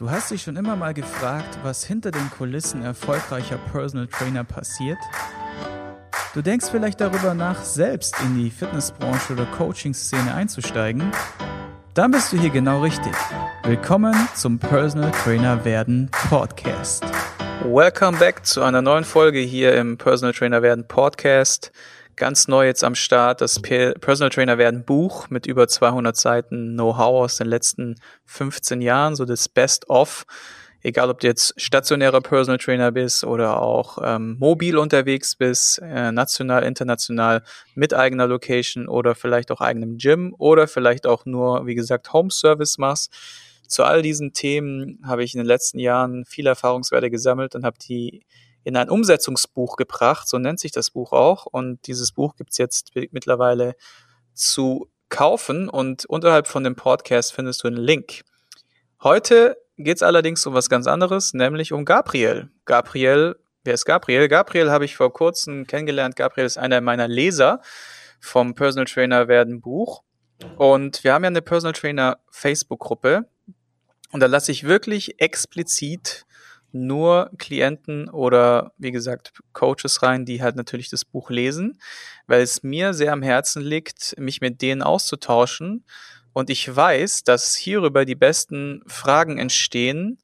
Du hast dich schon immer mal gefragt, was hinter den Kulissen erfolgreicher Personal Trainer passiert? Du denkst vielleicht darüber nach, selbst in die Fitnessbranche oder Coaching-Szene einzusteigen? Dann bist du hier genau richtig. Willkommen zum Personal Trainer werden Podcast. Welcome back zu einer neuen Folge hier im Personal Trainer werden Podcast ganz neu jetzt am Start das Personal Trainer werden Buch mit über 200 Seiten Know-how aus den letzten 15 Jahren, so das Best of. Egal, ob du jetzt stationärer Personal Trainer bist oder auch ähm, mobil unterwegs bist, äh, national, international, mit eigener Location oder vielleicht auch eigenem Gym oder vielleicht auch nur, wie gesagt, Home Service machst. Zu all diesen Themen habe ich in den letzten Jahren viele Erfahrungswerte gesammelt und habe die in ein Umsetzungsbuch gebracht, so nennt sich das Buch auch. Und dieses Buch gibt's jetzt mittlerweile zu kaufen und unterhalb von dem Podcast findest du einen Link. Heute geht's allerdings um was ganz anderes, nämlich um Gabriel. Gabriel, wer ist Gabriel? Gabriel habe ich vor kurzem kennengelernt. Gabriel ist einer meiner Leser vom Personal Trainer werden Buch. Und wir haben ja eine Personal Trainer Facebook-Gruppe. Und da lasse ich wirklich explizit nur Klienten oder wie gesagt Coaches rein, die halt natürlich das Buch lesen, weil es mir sehr am Herzen liegt, mich mit denen auszutauschen. Und ich weiß, dass hierüber die besten Fragen entstehen,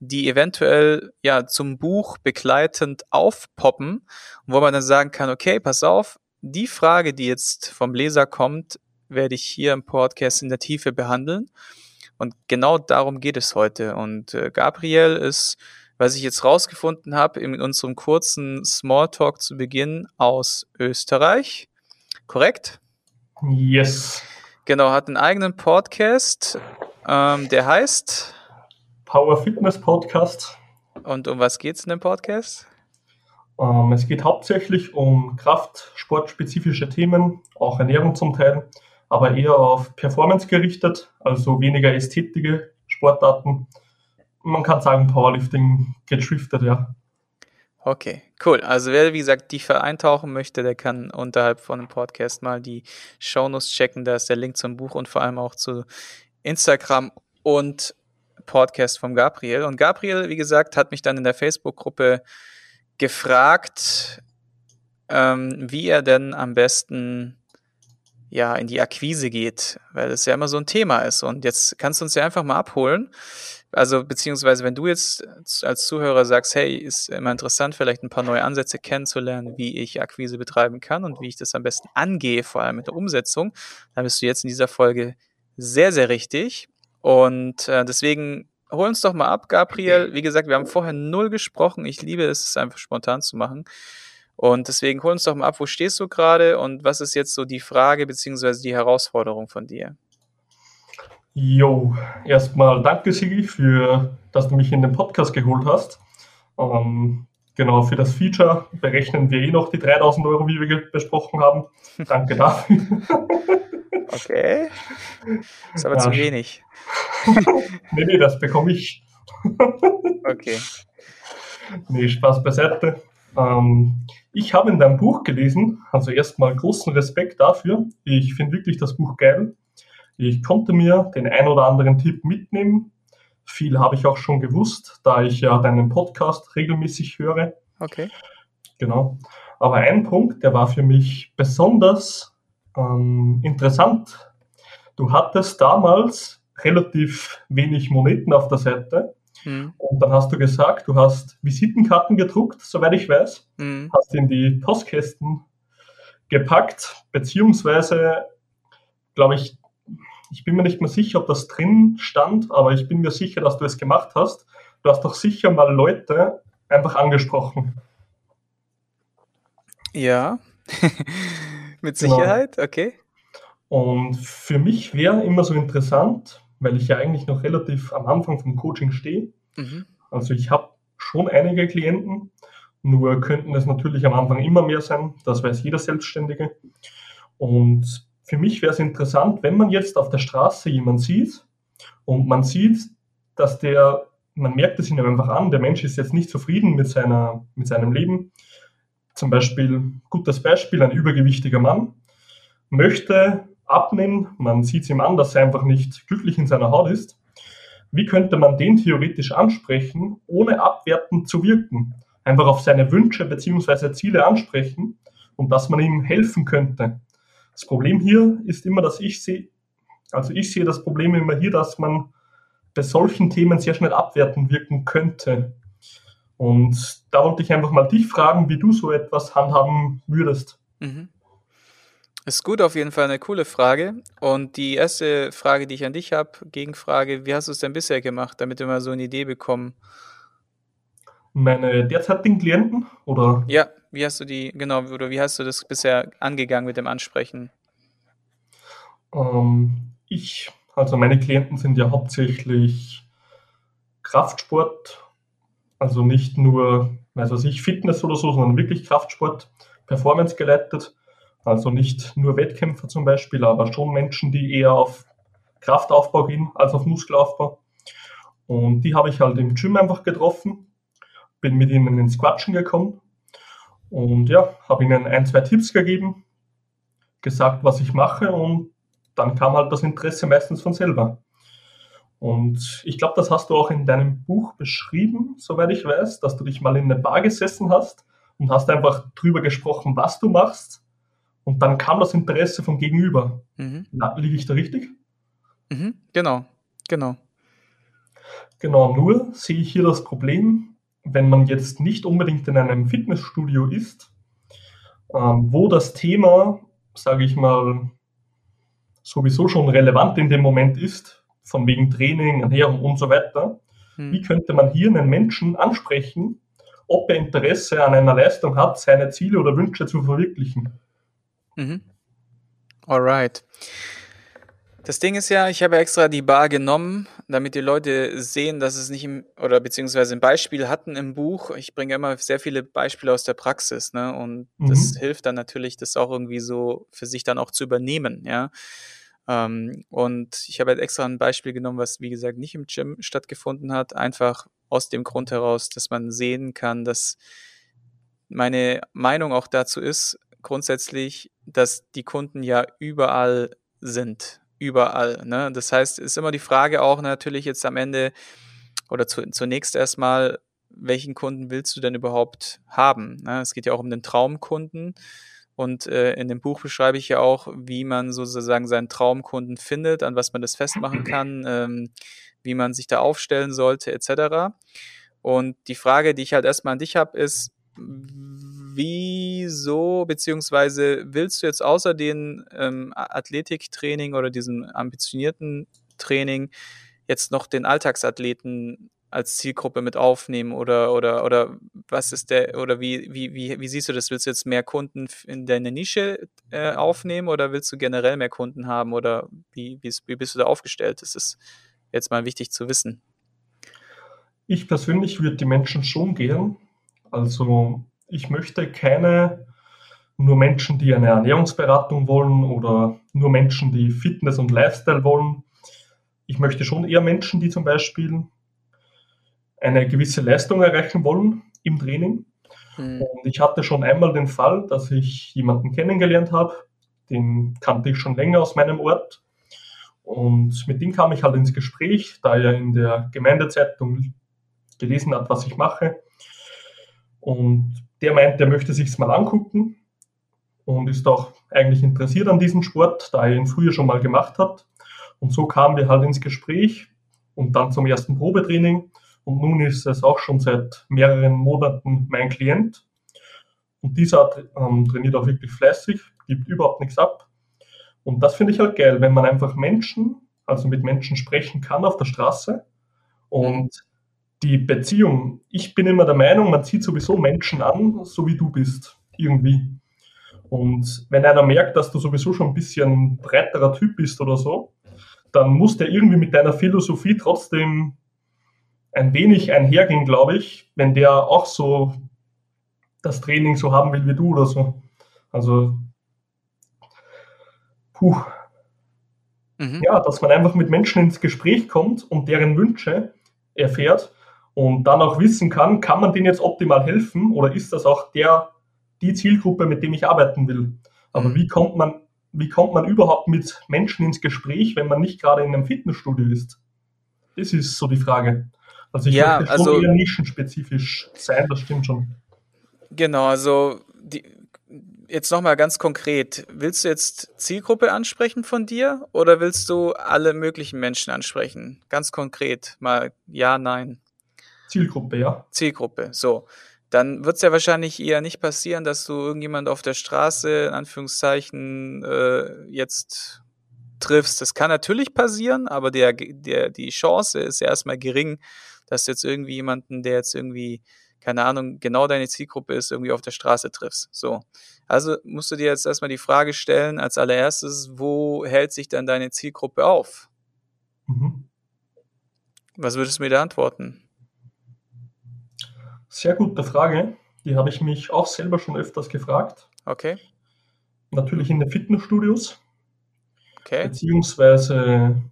die eventuell ja zum Buch begleitend aufpoppen, wo man dann sagen kann, okay, pass auf, die Frage, die jetzt vom Leser kommt, werde ich hier im Podcast in der Tiefe behandeln. Und genau darum geht es heute. Und äh, Gabriel ist was ich jetzt rausgefunden habe in unserem kurzen Smalltalk zu Beginn aus Österreich. Korrekt? Yes. Genau, hat einen eigenen Podcast, ähm, der heißt Power Fitness Podcast. Und um was geht es in dem Podcast? Ähm, es geht hauptsächlich um Kraftsportspezifische Themen, auch Ernährung zum Teil, aber eher auf Performance gerichtet, also weniger ästhetische Sportarten man kann sagen, Powerlifting geschriftet, ja. Okay, cool. Also wer, wie gesagt, tiefer eintauchen möchte, der kann unterhalb von dem Podcast mal die Shownotes checken. Da ist der Link zum Buch und vor allem auch zu Instagram und Podcast vom Gabriel. Und Gabriel, wie gesagt, hat mich dann in der Facebook-Gruppe gefragt, ähm, wie er denn am besten ja in die Akquise geht, weil das ja immer so ein Thema ist. Und jetzt kannst du uns ja einfach mal abholen. Also beziehungsweise wenn du jetzt als Zuhörer sagst, hey, ist immer interessant, vielleicht ein paar neue Ansätze kennenzulernen, wie ich Akquise betreiben kann und wie ich das am besten angehe, vor allem mit der Umsetzung, dann bist du jetzt in dieser Folge sehr, sehr richtig. Und äh, deswegen hol uns doch mal ab, Gabriel. Wie gesagt, wir haben vorher null gesprochen. Ich liebe es, es einfach spontan zu machen. Und deswegen hol uns doch mal ab, wo stehst du gerade und was ist jetzt so die Frage beziehungsweise die Herausforderung von dir? Jo, erstmal danke Sigi für, dass du mich in den Podcast geholt hast. Ähm, genau, für das Feature berechnen wir eh noch die 3000 Euro, wie wir besprochen haben. Danke dafür. Okay. Ist aber ja. zu wenig. nee, nee, das bekomme ich. okay. Nee, Spaß beiseite. Ähm, ich habe in deinem Buch gelesen, also erstmal großen Respekt dafür. Ich finde wirklich das Buch geil. Ich konnte mir den ein oder anderen Tipp mitnehmen. Viel habe ich auch schon gewusst, da ich ja deinen Podcast regelmäßig höre. Okay. Genau. Aber ein Punkt, der war für mich besonders ähm, interessant. Du hattest damals relativ wenig Moneten auf der Seite Mhm. Und dann hast du gesagt, du hast Visitenkarten gedruckt, soweit ich weiß, mhm. hast in die Postkästen gepackt, beziehungsweise, glaube ich, ich bin mir nicht mehr sicher, ob das drin stand, aber ich bin mir sicher, dass du es gemacht hast. Du hast doch sicher mal Leute einfach angesprochen. Ja, mit genau. Sicherheit, genau. okay. Und für mich wäre immer so interessant, weil ich ja eigentlich noch relativ am Anfang vom Coaching stehe. Mhm. Also ich habe schon einige Klienten, nur könnten es natürlich am Anfang immer mehr sein. Das weiß jeder Selbstständige. Und für mich wäre es interessant, wenn man jetzt auf der Straße jemanden sieht und man sieht, dass der, man merkt es ihm einfach an, der Mensch ist jetzt nicht zufrieden mit, seiner, mit seinem Leben. Zum Beispiel, gutes Beispiel, ein übergewichtiger Mann möchte abnehmen. Man sieht es ihm an, dass er einfach nicht glücklich in seiner Haut ist. wie könnte man den theoretisch ansprechen, ohne abwertend zu wirken? Einfach auf seine Wünsche bzw. Ziele ansprechen und dass man ihm helfen könnte. Das Problem hier ist immer, dass ich sehe, also ich sehe das Problem immer hier, dass man bei solchen Themen sehr schnell abwertend wirken könnte. Und da wollte ich einfach mal dich fragen, wie du so etwas handhaben würdest. Mhm. Ist gut, auf jeden Fall eine coole Frage. Und die erste Frage, die ich an dich habe, Gegenfrage, wie hast du es denn bisher gemacht, damit wir mal so eine Idee bekommen? Meine derzeitigen Klienten oder? Ja, wie hast du die, genau, oder wie hast du das bisher angegangen mit dem Ansprechen? Ähm, ich, also meine Klienten sind ja hauptsächlich Kraftsport, also nicht nur, weiß was ich, Fitness oder so, sondern wirklich Kraftsport, Performance geleitet. Also nicht nur Wettkämpfer zum Beispiel, aber schon Menschen, die eher auf Kraftaufbau gehen als auf Muskelaufbau. Und die habe ich halt im Gym einfach getroffen, bin mit ihnen ins Quatschen gekommen und ja, habe ihnen ein, zwei Tipps gegeben, gesagt, was ich mache und dann kam halt das Interesse meistens von selber. Und ich glaube, das hast du auch in deinem Buch beschrieben, soweit ich weiß, dass du dich mal in eine Bar gesessen hast und hast einfach drüber gesprochen, was du machst und dann kam das Interesse vom Gegenüber. Mhm. liege ich da richtig? Mhm, genau, genau. Genau, nur sehe ich hier das Problem, wenn man jetzt nicht unbedingt in einem Fitnessstudio ist, ähm, wo das Thema, sage ich mal, sowieso schon relevant in dem Moment ist, von wegen Training, Ernährung und so weiter. Mhm. Wie könnte man hier einen Menschen ansprechen, ob er Interesse an einer Leistung hat, seine Ziele oder Wünsche zu verwirklichen? Mhm. Alright. Das Ding ist ja, ich habe extra die Bar genommen, damit die Leute sehen, dass es nicht im, oder beziehungsweise ein Beispiel hatten im Buch. Ich bringe immer sehr viele Beispiele aus der Praxis, ne? Und mhm. das hilft dann natürlich, das auch irgendwie so für sich dann auch zu übernehmen, ja. Ähm, und ich habe halt extra ein Beispiel genommen, was wie gesagt nicht im Gym stattgefunden hat, einfach aus dem Grund heraus, dass man sehen kann, dass meine Meinung auch dazu ist, grundsätzlich, dass die Kunden ja überall sind. Überall. Ne? Das heißt, ist immer die Frage auch natürlich jetzt am Ende oder zu, zunächst erstmal, welchen Kunden willst du denn überhaupt haben? Ne? Es geht ja auch um den Traumkunden. Und äh, in dem Buch beschreibe ich ja auch, wie man sozusagen seinen Traumkunden findet, an was man das festmachen kann, ähm, wie man sich da aufstellen sollte, etc. Und die Frage, die ich halt erstmal an dich habe, ist, wieso, beziehungsweise willst du jetzt außer den ähm, Athletiktraining oder diesem ambitionierten Training jetzt noch den Alltagsathleten als Zielgruppe mit aufnehmen oder oder oder was ist der oder wie wie wie, wie siehst du das? Willst du jetzt mehr Kunden in deine Nische äh, aufnehmen oder willst du generell mehr Kunden haben oder wie, wie, wie bist du da aufgestellt? Das ist jetzt mal wichtig zu wissen. Ich persönlich würde die Menschen schon gern. Also ich möchte keine nur Menschen, die eine Ernährungsberatung wollen oder nur Menschen, die Fitness und Lifestyle wollen. Ich möchte schon eher Menschen, die zum Beispiel eine gewisse Leistung erreichen wollen im Training. Mhm. Und ich hatte schon einmal den Fall, dass ich jemanden kennengelernt habe, den kannte ich schon länger aus meinem Ort. Und mit dem kam ich halt ins Gespräch, da er in der Gemeindezeitung gelesen hat, was ich mache. Und der meint, der möchte sich's mal angucken und ist auch eigentlich interessiert an diesem Sport, da er ihn früher schon mal gemacht hat. Und so kamen wir halt ins Gespräch und dann zum ersten Probetraining. Und nun ist es auch schon seit mehreren Monaten mein Klient. Und dieser ähm, trainiert auch wirklich fleißig, gibt überhaupt nichts ab. Und das finde ich halt geil, wenn man einfach Menschen, also mit Menschen sprechen kann auf der Straße und die Beziehung. Ich bin immer der Meinung, man zieht sowieso Menschen an, so wie du bist, irgendwie. Und wenn einer merkt, dass du sowieso schon ein bisschen breiterer Typ bist oder so, dann muss der irgendwie mit deiner Philosophie trotzdem ein wenig einhergehen, glaube ich, wenn der auch so das Training so haben will wie du oder so. Also, puh. Mhm. Ja, dass man einfach mit Menschen ins Gespräch kommt und deren Wünsche erfährt und dann auch wissen kann, kann man denen jetzt optimal helfen oder ist das auch der, die Zielgruppe, mit dem ich arbeiten will. Aber mhm. wie kommt man, wie kommt man überhaupt mit Menschen ins Gespräch, wenn man nicht gerade in einem Fitnessstudio ist? Das ist so die Frage. Also ich Ja, möchte schon also eher nischenspezifisch sein, das stimmt schon. genau, also die, jetzt nochmal ganz konkret. Willst du jetzt Zielgruppe ansprechen von dir oder willst du alle möglichen Menschen ansprechen? Ganz konkret, mal ja, nein. Zielgruppe, ja. Zielgruppe. So. Dann wird es ja wahrscheinlich eher nicht passieren, dass du irgendjemand auf der Straße, in Anführungszeichen, äh, jetzt triffst. Das kann natürlich passieren, aber der, der, die Chance ist ja erstmal gering, dass du jetzt irgendwie jemanden, der jetzt irgendwie, keine Ahnung, genau deine Zielgruppe ist, irgendwie auf der Straße triffst. So. Also musst du dir jetzt erstmal die Frage stellen, als allererstes, wo hält sich dann deine Zielgruppe auf? Mhm. Was würdest du mir da antworten? Sehr gute Frage. Die habe ich mich auch selber schon öfters gefragt. Okay, Natürlich in den Fitnessstudios, okay. beziehungsweise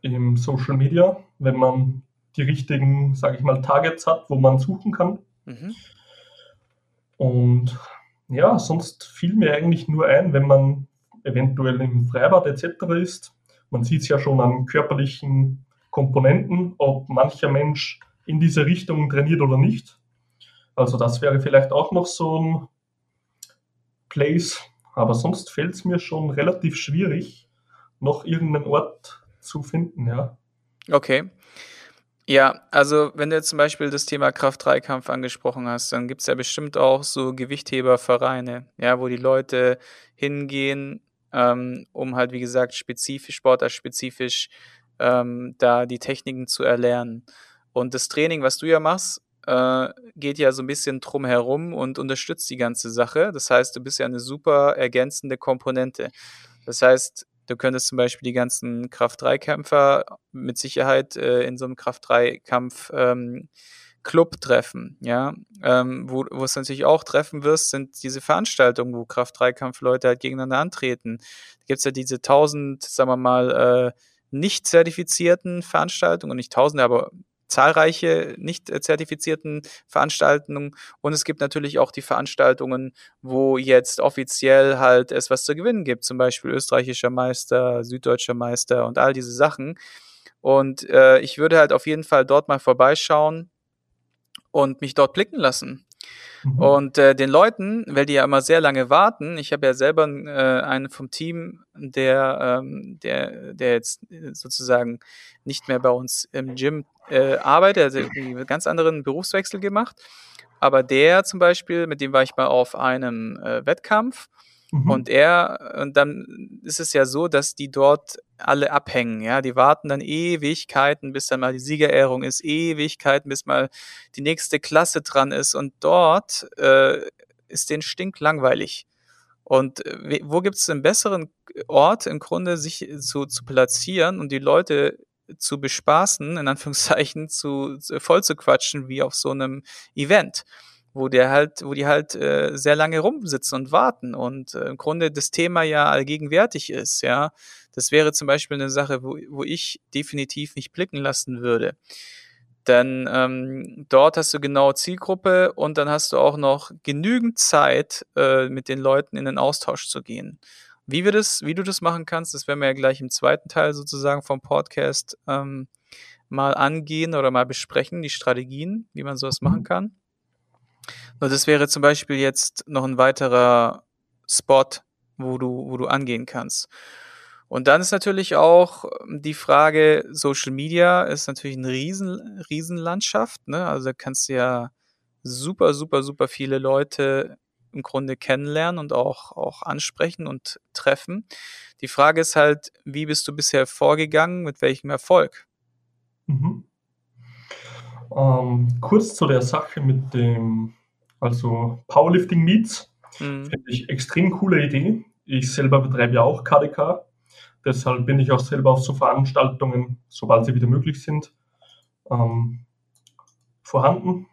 im Social Media, wenn man die richtigen, sage ich mal, Targets hat, wo man suchen kann. Mhm. Und ja, sonst fiel mir eigentlich nur ein, wenn man eventuell im Freibad etc. ist. Man sieht es ja schon an körperlichen Komponenten, ob mancher Mensch in diese Richtung trainiert oder nicht. Also das wäre vielleicht auch noch so ein Place, aber sonst fällt es mir schon relativ schwierig, noch irgendeinen Ort zu finden, ja. Okay. Ja, also wenn du jetzt zum Beispiel das Thema Kraft-3-Kampf angesprochen hast, dann gibt es ja bestimmt auch so Gewichthebervereine, ja, wo die Leute hingehen, ähm, um halt, wie gesagt, spezifisch, sportartspezifisch ähm, da die Techniken zu erlernen. Und das Training, was du ja machst, äh, geht ja so ein bisschen drum herum und unterstützt die ganze Sache. Das heißt, du bist ja eine super ergänzende Komponente. Das heißt, du könntest zum Beispiel die ganzen Kraft-3-Kämpfer mit Sicherheit äh, in so einem Kraft-3-Kampf ähm, Club treffen, ja, ähm, wo, wo es natürlich auch treffen wirst, sind diese Veranstaltungen, wo Kraft-3-Kampf-Leute halt gegeneinander antreten. Da gibt's ja diese tausend, sagen wir mal, äh, nicht zertifizierten Veranstaltungen, nicht tausende, aber zahlreiche nicht äh, zertifizierten Veranstaltungen und es gibt natürlich auch die Veranstaltungen, wo jetzt offiziell halt es was zu gewinnen gibt, zum Beispiel österreichischer Meister, süddeutscher Meister und all diese Sachen. Und äh, ich würde halt auf jeden Fall dort mal vorbeischauen und mich dort blicken lassen. Mhm. Und äh, den Leuten, weil die ja immer sehr lange warten, ich habe ja selber äh, einen vom Team, der, ähm, der, der jetzt sozusagen nicht mehr bei uns im Gym äh, arbeitet, also einen ganz anderen Berufswechsel gemacht. Aber der zum Beispiel, mit dem war ich mal auf einem äh, Wettkampf Mhm. und er, und dann ist es ja so, dass die dort alle abhängen, ja, die warten dann Ewigkeiten, bis dann mal die Siegerehrung ist, Ewigkeiten, bis mal die nächste Klasse dran ist. Und dort äh, ist den stinklangweilig. Und äh, wo gibt es einen besseren Ort im Grunde, sich zu, zu platzieren und die Leute zu bespaßen, in Anführungszeichen, zu, zu voll zu quatschen, wie auf so einem Event wo der halt, wo die halt äh, sehr lange rumsitzen und warten und äh, im Grunde das Thema ja allgegenwärtig ist, ja. Das wäre zum Beispiel eine Sache, wo, wo ich definitiv nicht blicken lassen würde. Denn ähm, dort hast du genau Zielgruppe und dann hast du auch noch genügend Zeit, äh, mit den Leuten in den Austausch zu gehen. Wie, wir das, wie du das machen kannst, das werden wir ja gleich im zweiten Teil sozusagen vom Podcast ähm, mal angehen oder mal besprechen, die Strategien, wie man sowas machen kann. Das wäre zum Beispiel jetzt noch ein weiterer Spot, wo du, wo du angehen kannst. Und dann ist natürlich auch die Frage, Social Media ist natürlich eine riesen, riesen ne? Also da kannst du ja super, super, super viele Leute im Grunde kennenlernen und auch, auch ansprechen und treffen. Die Frage ist halt, wie bist du bisher vorgegangen, mit welchem Erfolg? Mhm. Ähm, kurz zu der Sache mit dem, also Powerlifting Meets, Mhm. finde ich extrem coole Idee. Ich selber betreibe ja auch KDK, deshalb bin ich auch selber auf so Veranstaltungen, sobald sie wieder möglich sind, ähm, vorhanden,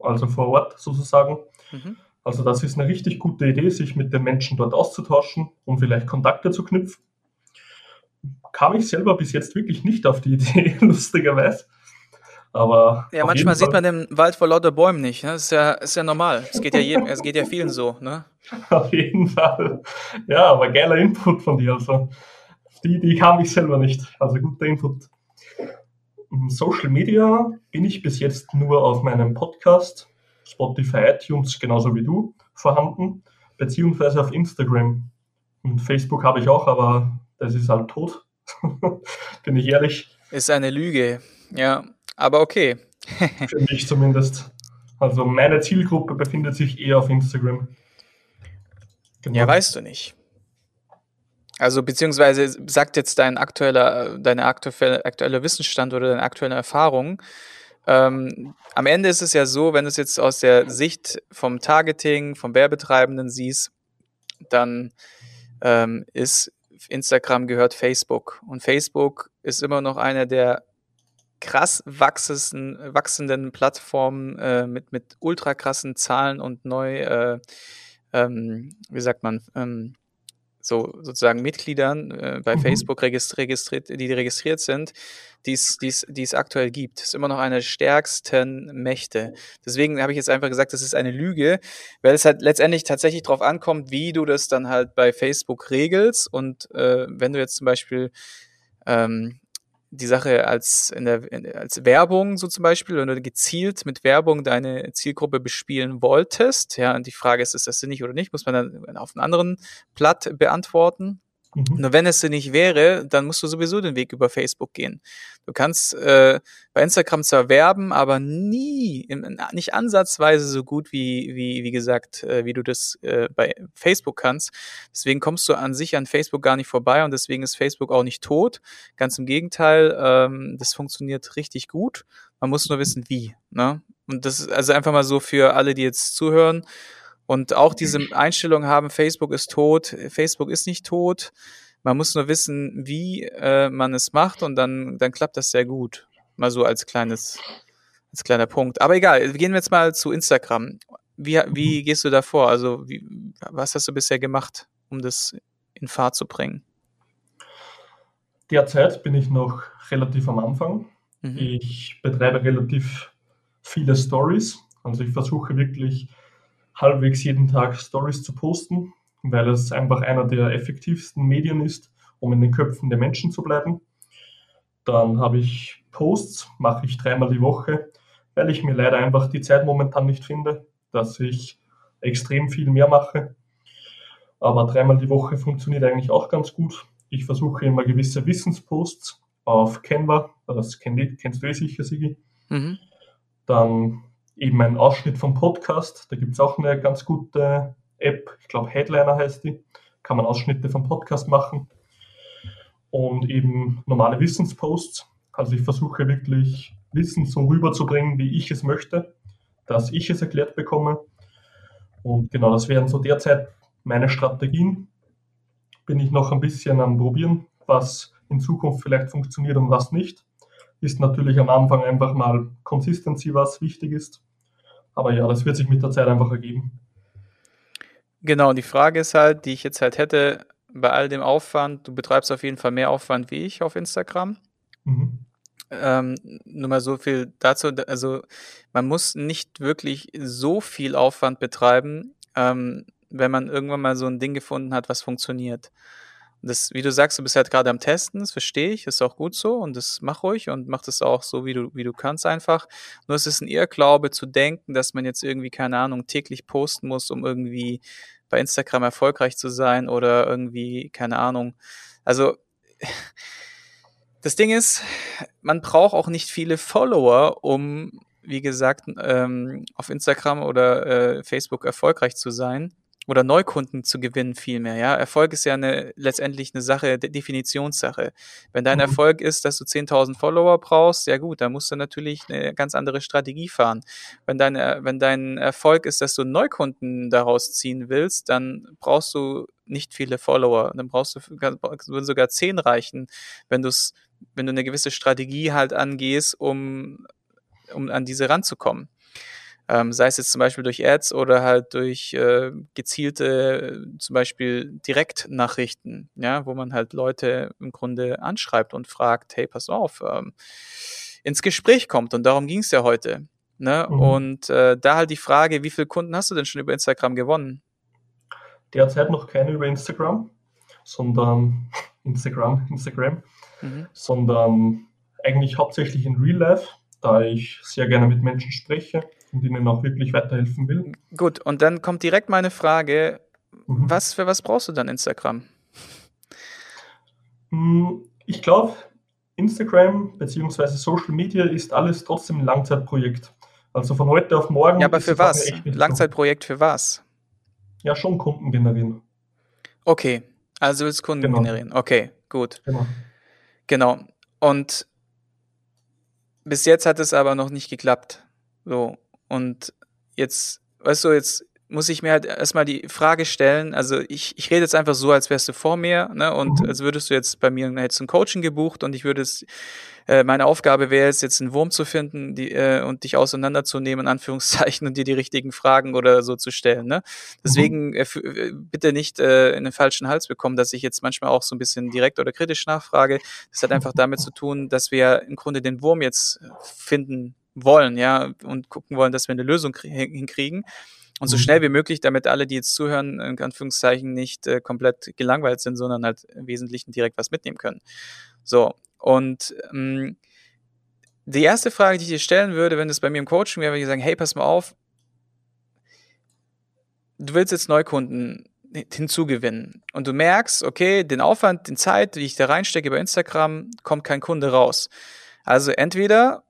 also vor Ort sozusagen. Mhm. Also das ist eine richtig gute Idee, sich mit den Menschen dort auszutauschen, um vielleicht Kontakte zu knüpfen. Kam ich selber bis jetzt wirklich nicht auf die Idee, lustigerweise. Aber Ja, manchmal sieht man den Wald vor lauter Bäumen nicht. Ne? Das ist ja, ist ja normal. Es geht ja jedem, es geht ja vielen so, ne? Auf jeden Fall. Ja, aber geiler Input von dir. Also, die Idee kam ich selber nicht. Also guter Input. Social Media bin ich bis jetzt nur auf meinem Podcast, Spotify, iTunes, genauso wie du, vorhanden, beziehungsweise auf Instagram. Und Facebook habe ich auch, aber das ist halt tot. bin ich ehrlich. Ist eine Lüge, ja. Aber okay. Für mich zumindest. Also meine Zielgruppe befindet sich eher auf Instagram. Genau. Ja, weißt du nicht. Also beziehungsweise sagt jetzt dein aktueller, deine aktuelle, aktuelle Wissensstand oder deine aktuelle Erfahrung. Ähm, am Ende ist es ja so, wenn du es jetzt aus der Sicht vom Targeting, vom Werbetreibenden siehst, dann ähm, ist Instagram gehört Facebook. Und Facebook ist immer noch eine der krass wachsenden, wachsenden Plattformen äh, mit, mit ultra krassen Zahlen und neu, äh, ähm, wie sagt man, ähm, so sozusagen Mitgliedern äh, bei mhm. Facebook registriert, die registriert sind, die es aktuell gibt. Das ist immer noch eine der stärksten Mächte. Deswegen habe ich jetzt einfach gesagt, das ist eine Lüge, weil es halt letztendlich tatsächlich darauf ankommt, wie du das dann halt bei Facebook regelst. Und äh, wenn du jetzt zum Beispiel ähm, die Sache als, in der, in, als Werbung so zum Beispiel, wenn du gezielt mit Werbung deine Zielgruppe bespielen wolltest, ja, und die Frage ist, ist das sinnig oder nicht, muss man dann auf einem anderen Blatt beantworten. Mhm. Nur wenn es denn nicht wäre, dann musst du sowieso den Weg über Facebook gehen. Du kannst äh, bei Instagram zwar werben, aber nie, im, nicht ansatzweise so gut wie, wie, wie gesagt, äh, wie du das äh, bei Facebook kannst. Deswegen kommst du an sich an Facebook gar nicht vorbei und deswegen ist Facebook auch nicht tot. Ganz im Gegenteil, ähm, das funktioniert richtig gut. Man muss nur wissen, wie. Ne? Und das ist also einfach mal so für alle, die jetzt zuhören und auch diese Einstellung haben, Facebook ist tot, Facebook ist nicht tot. Man muss nur wissen, wie äh, man es macht und dann, dann klappt das sehr gut. Mal so als kleines, als kleiner Punkt. Aber egal, gehen wir jetzt mal zu Instagram. Wie, wie gehst du da vor? Also, wie, was hast du bisher gemacht, um das in Fahrt zu bringen? Derzeit bin ich noch relativ am Anfang. Mhm. Ich betreibe relativ viele Stories. Also ich versuche wirklich halbwegs jeden Tag Stories zu posten, weil es einfach einer der effektivsten Medien ist, um in den Köpfen der Menschen zu bleiben. Dann habe ich Posts, mache ich dreimal die Woche, weil ich mir leider einfach die Zeit momentan nicht finde, dass ich extrem viel mehr mache. Aber dreimal die Woche funktioniert eigentlich auch ganz gut. Ich versuche immer gewisse Wissensposts auf Canva, das kennst du eh sicher, Sigi. Mhm. Dann eben ein Ausschnitt vom Podcast. Da gibt es auch eine ganz gute App, ich glaube Headliner heißt die. Kann man Ausschnitte vom Podcast machen. Und eben normale Wissensposts. Also ich versuche wirklich Wissen so rüberzubringen, wie ich es möchte, dass ich es erklärt bekomme. Und genau, das wären so derzeit meine Strategien. Bin ich noch ein bisschen am Probieren, was in Zukunft vielleicht funktioniert und was nicht. Ist natürlich am Anfang einfach mal Consistency, was wichtig ist. Aber ja, das wird sich mit der Zeit einfach ergeben. Genau, und die Frage ist halt, die ich jetzt halt hätte, bei all dem Aufwand, du betreibst auf jeden Fall mehr Aufwand wie ich auf Instagram. Mhm. Ähm, nur mal so viel dazu, also man muss nicht wirklich so viel Aufwand betreiben, ähm, wenn man irgendwann mal so ein Ding gefunden hat, was funktioniert das, wie du sagst, du bist halt gerade am Testen, das verstehe ich, ist auch gut so und das mach ruhig und mach das auch so, wie du, wie du kannst einfach. Nur es ist ein Irrglaube zu denken, dass man jetzt irgendwie, keine Ahnung, täglich posten muss, um irgendwie bei Instagram erfolgreich zu sein oder irgendwie, keine Ahnung. Also, das Ding ist, man braucht auch nicht viele Follower, um, wie gesagt, ähm, auf Instagram oder äh, Facebook erfolgreich zu sein oder Neukunden zu gewinnen vielmehr. Ja, Erfolg ist ja eine, letztendlich eine Sache, Definitionssache. Wenn dein mhm. Erfolg ist, dass du 10.000 Follower brauchst, ja gut, dann musst du natürlich eine ganz andere Strategie fahren. Wenn dein, wenn dein Erfolg ist, dass du Neukunden daraus ziehen willst, dann brauchst du nicht viele Follower. Dann brauchst du, würden sogar 10 reichen, wenn du es, wenn du eine gewisse Strategie halt angehst, um, um an diese ranzukommen. Ähm, sei es jetzt zum Beispiel durch Ads oder halt durch äh, gezielte, zum Beispiel Direktnachrichten, ja, wo man halt Leute im Grunde anschreibt und fragt, hey, pass auf, ähm, ins Gespräch kommt. Und darum ging es ja heute. Ne? Mhm. Und äh, da halt die Frage, wie viele Kunden hast du denn schon über Instagram gewonnen? Derzeit noch keine über Instagram, sondern Instagram, Instagram, mhm. sondern eigentlich hauptsächlich in Real Life, da ich sehr gerne mit Menschen spreche und ihnen auch wirklich weiterhelfen will. Gut, und dann kommt direkt meine Frage, mhm. was für was brauchst du dann Instagram? Hm, ich glaube, Instagram bzw. Social Media ist alles trotzdem ein Langzeitprojekt. Also von heute auf morgen. Ja, aber für was? Langzeitprojekt für was? Ja, schon Kunden generieren. Okay, also willst Kunden genau. generieren. Okay, gut. Genau. Genau. Und bis jetzt hat es aber noch nicht geklappt. So. Und jetzt, weißt du, jetzt muss ich mir halt erstmal die Frage stellen, also ich, ich rede jetzt einfach so, als wärst du vor mir, ne? Und mhm. als würdest du jetzt bei mir jetzt ein Coaching gebucht und ich würde es, äh, meine Aufgabe wäre es, jetzt einen Wurm zu finden die, äh, und dich auseinanderzunehmen, in Anführungszeichen, und dir die richtigen Fragen oder so zu stellen. Ne? Deswegen mhm. äh, äh, bitte nicht äh, in den falschen Hals bekommen, dass ich jetzt manchmal auch so ein bisschen direkt oder kritisch nachfrage. Das hat einfach damit zu tun, dass wir im Grunde den Wurm jetzt finden wollen, ja, und gucken wollen, dass wir eine Lösung hinkriegen. Und so mhm. schnell wie möglich, damit alle, die jetzt zuhören, in Anführungszeichen nicht äh, komplett gelangweilt sind, sondern halt im Wesentlichen direkt was mitnehmen können. So, und ähm, die erste Frage, die ich dir stellen würde, wenn es bei mir im Coaching wäre, würde ich sagen, hey, pass mal auf, du willst jetzt Neukunden hinzugewinnen und du merkst, okay, den Aufwand, den Zeit, die ich da reinstecke bei Instagram, kommt kein Kunde raus. Also entweder,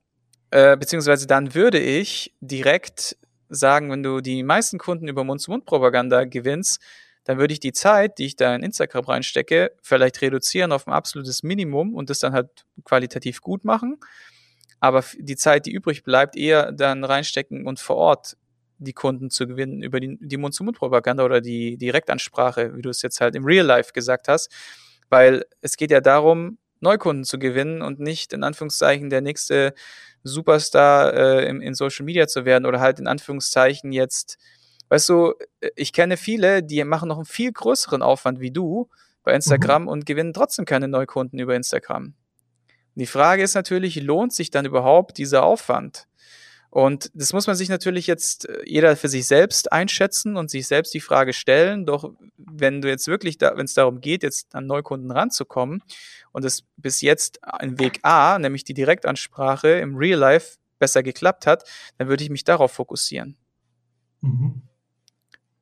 äh, beziehungsweise dann würde ich direkt sagen, wenn du die meisten Kunden über Mund-zu-Mund-Propaganda gewinnst, dann würde ich die Zeit, die ich da in Instagram reinstecke, vielleicht reduzieren auf ein absolutes Minimum und das dann halt qualitativ gut machen. Aber die Zeit, die übrig bleibt, eher dann reinstecken und vor Ort die Kunden zu gewinnen über die, die Mund-zu-Mund-Propaganda oder die Direktansprache, wie du es jetzt halt im Real Life gesagt hast. Weil es geht ja darum, Neukunden zu gewinnen und nicht in Anführungszeichen der nächste Superstar äh, in, in Social Media zu werden oder halt in Anführungszeichen jetzt, weißt du, ich kenne viele, die machen noch einen viel größeren Aufwand wie du bei Instagram mhm. und gewinnen trotzdem keine Neukunden über Instagram. Und die Frage ist natürlich, lohnt sich dann überhaupt dieser Aufwand? Und das muss man sich natürlich jetzt äh, jeder für sich selbst einschätzen und sich selbst die Frage stellen. Doch wenn du jetzt wirklich, da, wenn es darum geht, jetzt an Neukunden ranzukommen und es bis jetzt in Weg A, nämlich die Direktansprache im Real Life besser geklappt hat, dann würde ich mich darauf fokussieren. Mhm.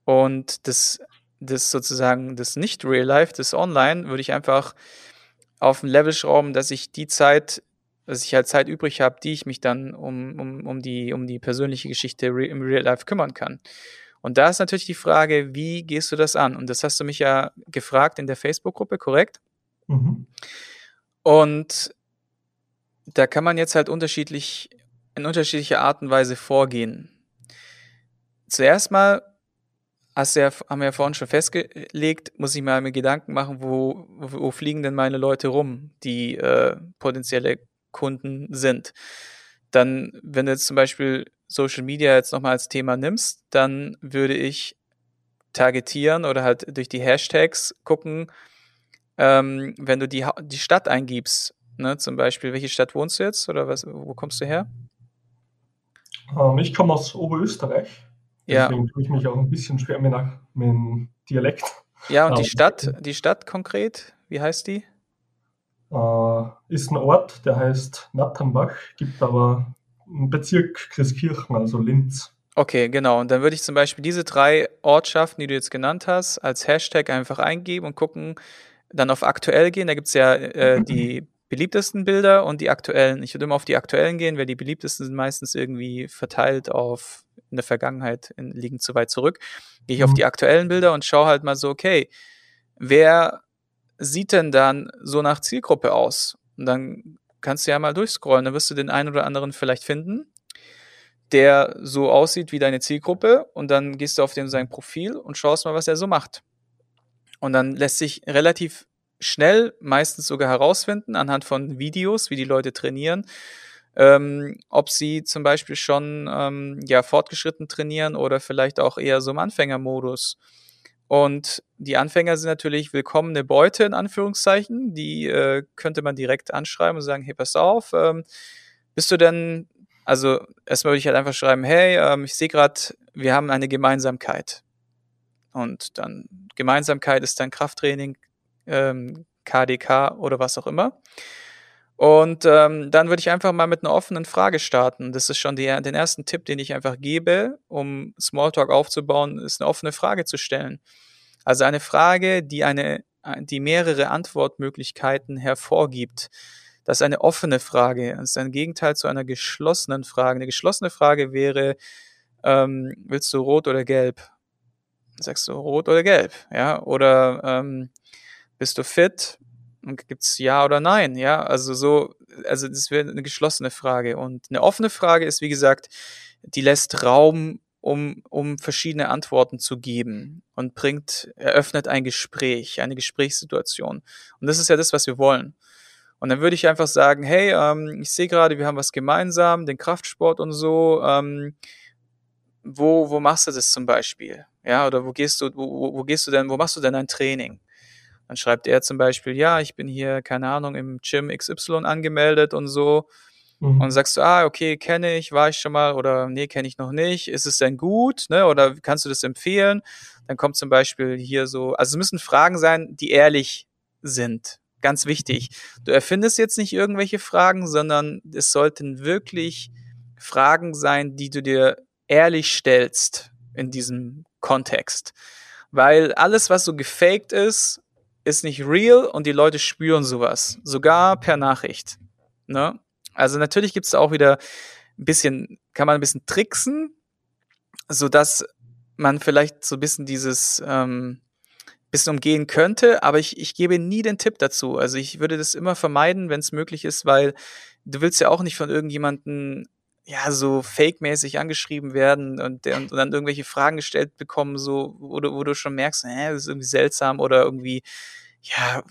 Und das, das sozusagen, das nicht Real Life, das Online, würde ich einfach auf ein Level schrauben, dass ich die Zeit dass ich halt Zeit übrig habe, die ich mich dann um, um, um, die, um die persönliche Geschichte re im Real Life kümmern kann. Und da ist natürlich die Frage, wie gehst du das an? Und das hast du mich ja gefragt in der Facebook-Gruppe, korrekt? Mhm. Und da kann man jetzt halt unterschiedlich, in unterschiedlicher Art und Weise vorgehen. Zuerst mal hast du ja, haben wir ja vorhin schon festgelegt, muss ich mal mir Gedanken machen, wo, wo fliegen denn meine Leute rum, die äh, potenzielle Kunden sind. Dann, wenn du jetzt zum Beispiel Social Media jetzt nochmal als Thema nimmst, dann würde ich targetieren oder halt durch die Hashtags gucken, ähm, wenn du die, die Stadt eingibst, ne, zum Beispiel, welche Stadt wohnst du jetzt oder was, wo kommst du her? Ähm, ich komme aus Oberösterreich. Deswegen ja. tue ich mich auch ein bisschen schwer mit, mit dem Dialekt. Ja, und die ähm, Stadt, die Stadt konkret, wie heißt die? Äh, ist ein Ort, der heißt Natternbach, gibt aber einen Bezirk Christkirchen, also Linz. Okay, genau. Und dann würde ich zum Beispiel diese drei Ortschaften, die du jetzt genannt hast, als Hashtag einfach eingeben und gucken, dann auf aktuell gehen. Da gibt es ja äh, die beliebtesten Bilder und die aktuellen. Ich würde immer auf die aktuellen gehen, weil die beliebtesten sind meistens irgendwie verteilt auf in der Vergangenheit, in, liegen zu weit zurück. Gehe ich auf mhm. die aktuellen Bilder und schaue halt mal so, okay, wer sieht denn dann so nach Zielgruppe aus? Und dann kannst du ja mal durchscrollen, dann wirst du den einen oder anderen vielleicht finden, der so aussieht wie deine Zielgruppe und dann gehst du auf den sein Profil und schaust mal, was er so macht. Und dann lässt sich relativ schnell, meistens sogar herausfinden, anhand von Videos, wie die Leute trainieren, ähm, ob sie zum Beispiel schon ähm, ja fortgeschritten trainieren oder vielleicht auch eher so im Anfängermodus. Und die Anfänger sind natürlich willkommene Beute in Anführungszeichen. Die äh, könnte man direkt anschreiben und sagen, hey, pass auf, ähm, bist du denn, also erstmal würde ich halt einfach schreiben, hey, ähm, ich sehe gerade, wir haben eine Gemeinsamkeit. Und dann Gemeinsamkeit ist dann Krafttraining, ähm, KDK oder was auch immer. Und ähm, dann würde ich einfach mal mit einer offenen Frage starten. Das ist schon die, den ersten Tipp, den ich einfach gebe, um Smalltalk aufzubauen, ist eine offene Frage zu stellen. Also eine Frage, die eine, die mehrere Antwortmöglichkeiten hervorgibt. Das ist eine offene Frage. Das ist ein Gegenteil zu einer geschlossenen Frage. Eine geschlossene Frage wäre, ähm, willst du rot oder gelb? Sagst du rot oder gelb? Ja, oder ähm, bist du fit? Gibt's ja oder nein? Ja, also so, also das wäre eine geschlossene Frage. Und eine offene Frage ist, wie gesagt, die lässt Raum, um, um verschiedene Antworten zu geben und bringt, eröffnet ein Gespräch, eine Gesprächssituation. Und das ist ja das, was wir wollen. Und dann würde ich einfach sagen, hey, ähm, ich sehe gerade, wir haben was gemeinsam, den Kraftsport und so. Ähm, wo, wo machst du das zum Beispiel? Ja, oder wo gehst du, wo, wo gehst du denn, wo machst du denn ein Training? Dann schreibt er zum Beispiel, ja, ich bin hier, keine Ahnung, im Gym XY angemeldet und so. Mhm. Und sagst du, ah, okay, kenne ich, war ich schon mal oder nee, kenne ich noch nicht. Ist es denn gut? Ne? Oder kannst du das empfehlen? Dann kommt zum Beispiel hier so, also es müssen Fragen sein, die ehrlich sind. Ganz wichtig. Du erfindest jetzt nicht irgendwelche Fragen, sondern es sollten wirklich Fragen sein, die du dir ehrlich stellst in diesem Kontext. Weil alles, was so gefaked ist, ist nicht real und die Leute spüren sowas. Sogar per Nachricht. Ne? Also natürlich gibt es auch wieder ein bisschen, kann man ein bisschen tricksen, sodass man vielleicht so ein bisschen dieses ähm, bisschen umgehen könnte, aber ich, ich gebe nie den Tipp dazu. Also ich würde das immer vermeiden, wenn es möglich ist, weil du willst ja auch nicht von irgendjemanden ja, so fake-mäßig angeschrieben werden und, und, und, dann irgendwelche Fragen gestellt bekommen, so, wo du, wo du schon merkst, hä, das ist irgendwie seltsam oder irgendwie, ja,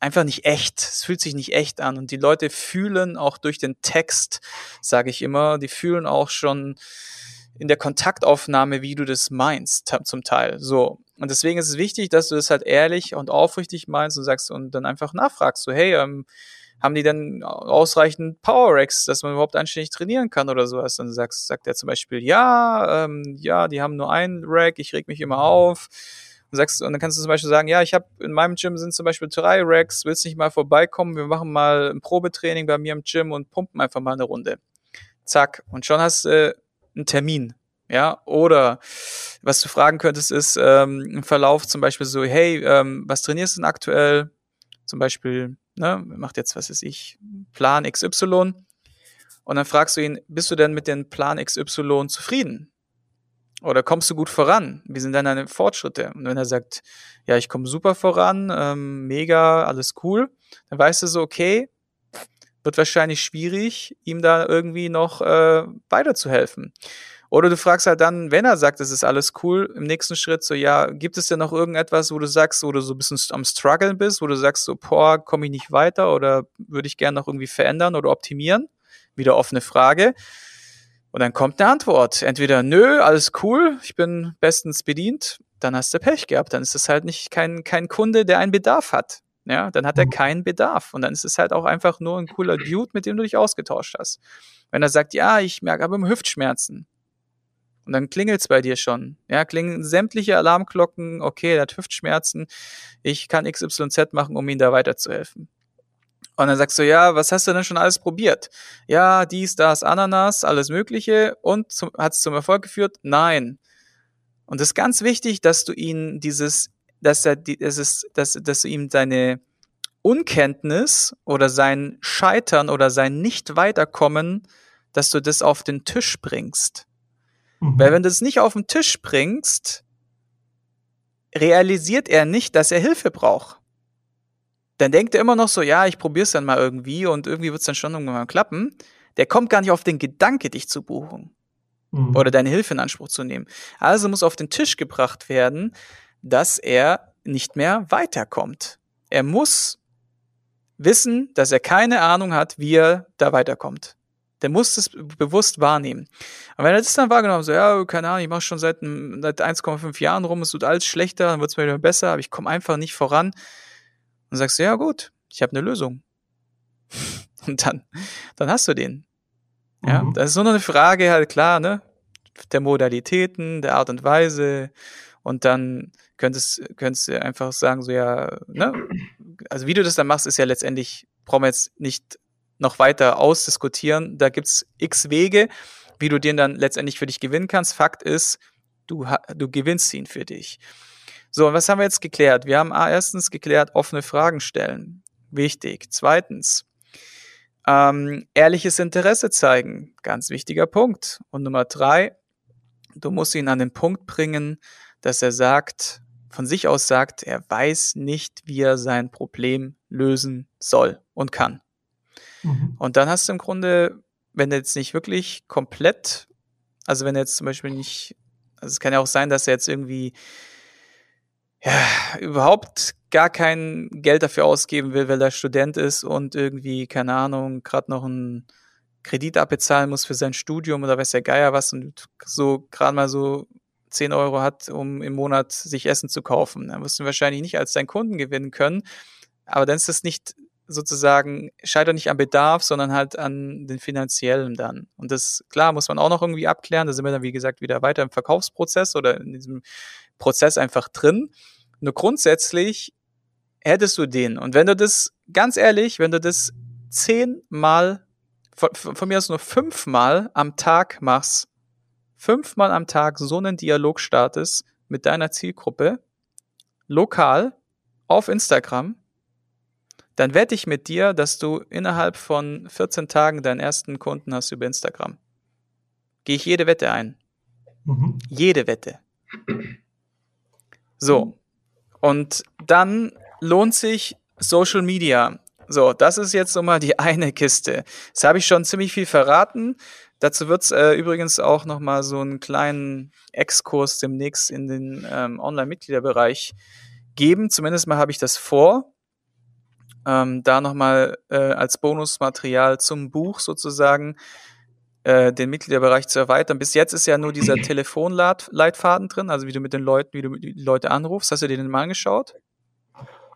einfach nicht echt. Es fühlt sich nicht echt an. Und die Leute fühlen auch durch den Text, sage ich immer, die fühlen auch schon in der Kontaktaufnahme, wie du das meinst, zum Teil. So. Und deswegen ist es wichtig, dass du das halt ehrlich und aufrichtig meinst und sagst und dann einfach nachfragst, so, hey, ähm, haben die denn ausreichend Power Racks, dass man überhaupt anständig trainieren kann oder sowas? Dann sagst, sagt er zum Beispiel, ja, ähm, ja, die haben nur ein Rack, ich reg mich immer auf. Und, sagst, und dann kannst du zum Beispiel sagen, ja, ich habe in meinem Gym sind zum Beispiel drei Racks, willst nicht mal vorbeikommen? Wir machen mal ein Probetraining bei mir im Gym und pumpen einfach mal eine Runde. Zack. Und schon hast du äh, einen Termin. Ja, oder was du fragen könntest, ist ähm, im Verlauf zum Beispiel so, hey, ähm, was trainierst du denn aktuell? Zum Beispiel ne, macht jetzt, was weiß ich, Plan XY. Und dann fragst du ihn, bist du denn mit dem Plan XY zufrieden? Oder kommst du gut voran? Wie sind denn deine Fortschritte? Und wenn er sagt, ja, ich komme super voran, ähm, mega, alles cool, dann weißt du so, okay, wird wahrscheinlich schwierig, ihm da irgendwie noch äh, weiterzuhelfen. Oder du fragst halt dann, wenn er sagt, es ist alles cool, im nächsten Schritt so, ja, gibt es denn noch irgendetwas, wo du sagst, wo du so ein bisschen am struggeln bist, wo du sagst so, boah, komme ich nicht weiter oder würde ich gerne noch irgendwie verändern oder optimieren? Wieder offene Frage. Und dann kommt eine Antwort. Entweder, nö, alles cool, ich bin bestens bedient, dann hast du Pech gehabt. Dann ist es halt nicht kein, kein Kunde, der einen Bedarf hat. Ja, dann hat er mhm. keinen Bedarf. Und dann ist es halt auch einfach nur ein cooler Dude, mit dem du dich ausgetauscht hast. Wenn er sagt, ja, ich merke aber immer Hüftschmerzen, und dann klingelt's bei dir schon. Ja, klingen sämtliche Alarmglocken, okay, er hat Hüftschmerzen, ich kann XYZ machen, um ihm da weiterzuhelfen. Und dann sagst du, ja, was hast du denn schon alles probiert? Ja, dies, das, Ananas, alles Mögliche. Und hat es zum Erfolg geführt? Nein. Und es ist ganz wichtig, dass du ihn dieses, dass er, das ist, dass, dass du ihm seine Unkenntnis oder sein Scheitern oder sein Nicht-Weiterkommen, dass du das auf den Tisch bringst. Mhm. Weil wenn du es nicht auf den Tisch bringst, realisiert er nicht, dass er Hilfe braucht. Dann denkt er immer noch so, ja, ich probier's dann mal irgendwie und irgendwie wird's dann schon irgendwann mal klappen. Der kommt gar nicht auf den Gedanke, dich zu buchen. Mhm. Oder deine Hilfe in Anspruch zu nehmen. Also muss auf den Tisch gebracht werden, dass er nicht mehr weiterkommt. Er muss wissen, dass er keine Ahnung hat, wie er da weiterkommt. Der muss es bewusst wahrnehmen. Und wenn er das dann wahrgenommen so, ja, keine Ahnung, ich mache schon seit, seit 1,5 Jahren rum, es wird alles schlechter, dann wird es mir wieder besser, aber ich komme einfach nicht voran. Und sagst du, ja gut, ich habe eine Lösung. Und dann, dann hast du den. Ja, mhm. das ist nur noch eine Frage, halt klar, ne? Der Modalitäten, der Art und Weise. Und dann könntest, könntest du einfach sagen, so ja, ne? Also wie du das dann machst, ist ja letztendlich, brauchen wir jetzt nicht noch weiter ausdiskutieren. Da gibt's x Wege, wie du den dann letztendlich für dich gewinnen kannst. Fakt ist, du, du gewinnst ihn für dich. So, und was haben wir jetzt geklärt? Wir haben erstens geklärt, offene Fragen stellen. Wichtig. Zweitens, ähm, ehrliches Interesse zeigen. Ganz wichtiger Punkt. Und Nummer drei, du musst ihn an den Punkt bringen, dass er sagt, von sich aus sagt, er weiß nicht, wie er sein Problem lösen soll und kann. Mhm. Und dann hast du im Grunde, wenn er jetzt nicht wirklich komplett, also wenn er jetzt zum Beispiel nicht, also es kann ja auch sein, dass er jetzt irgendwie ja, überhaupt gar kein Geld dafür ausgeben will, weil er Student ist und irgendwie, keine Ahnung, gerade noch einen Kredit abbezahlen muss für sein Studium oder weiß der Geier was und so gerade mal so 10 Euro hat, um im Monat sich Essen zu kaufen. Dann wirst du wahrscheinlich nicht als deinen Kunden gewinnen können. Aber dann ist es nicht sozusagen, scheitert nicht am Bedarf, sondern halt an den finanziellen dann. Und das, klar, muss man auch noch irgendwie abklären. Da sind wir dann, wie gesagt, wieder weiter im Verkaufsprozess oder in diesem Prozess einfach drin. Nur grundsätzlich hättest du den. Und wenn du das, ganz ehrlich, wenn du das zehnmal, von, von mir aus nur fünfmal am Tag machst, fünfmal am Tag so einen Dialog startest mit deiner Zielgruppe, lokal, auf Instagram, dann wette ich mit dir, dass du innerhalb von 14 Tagen deinen ersten Kunden hast über Instagram. Gehe ich jede Wette ein. Mhm. Jede Wette. So. Und dann lohnt sich Social Media. So, das ist jetzt so mal die eine Kiste. Das habe ich schon ziemlich viel verraten. Dazu wird es äh, übrigens auch noch mal so einen kleinen Exkurs demnächst in den ähm, Online-Mitgliederbereich geben. Zumindest mal habe ich das vor. Ähm, da noch mal äh, als Bonusmaterial zum Buch sozusagen äh, den Mitgliederbereich zu erweitern. Bis jetzt ist ja nur dieser Telefonleitfaden drin, also wie du mit den Leuten, wie du die Leute anrufst. Hast du dir den mal angeschaut?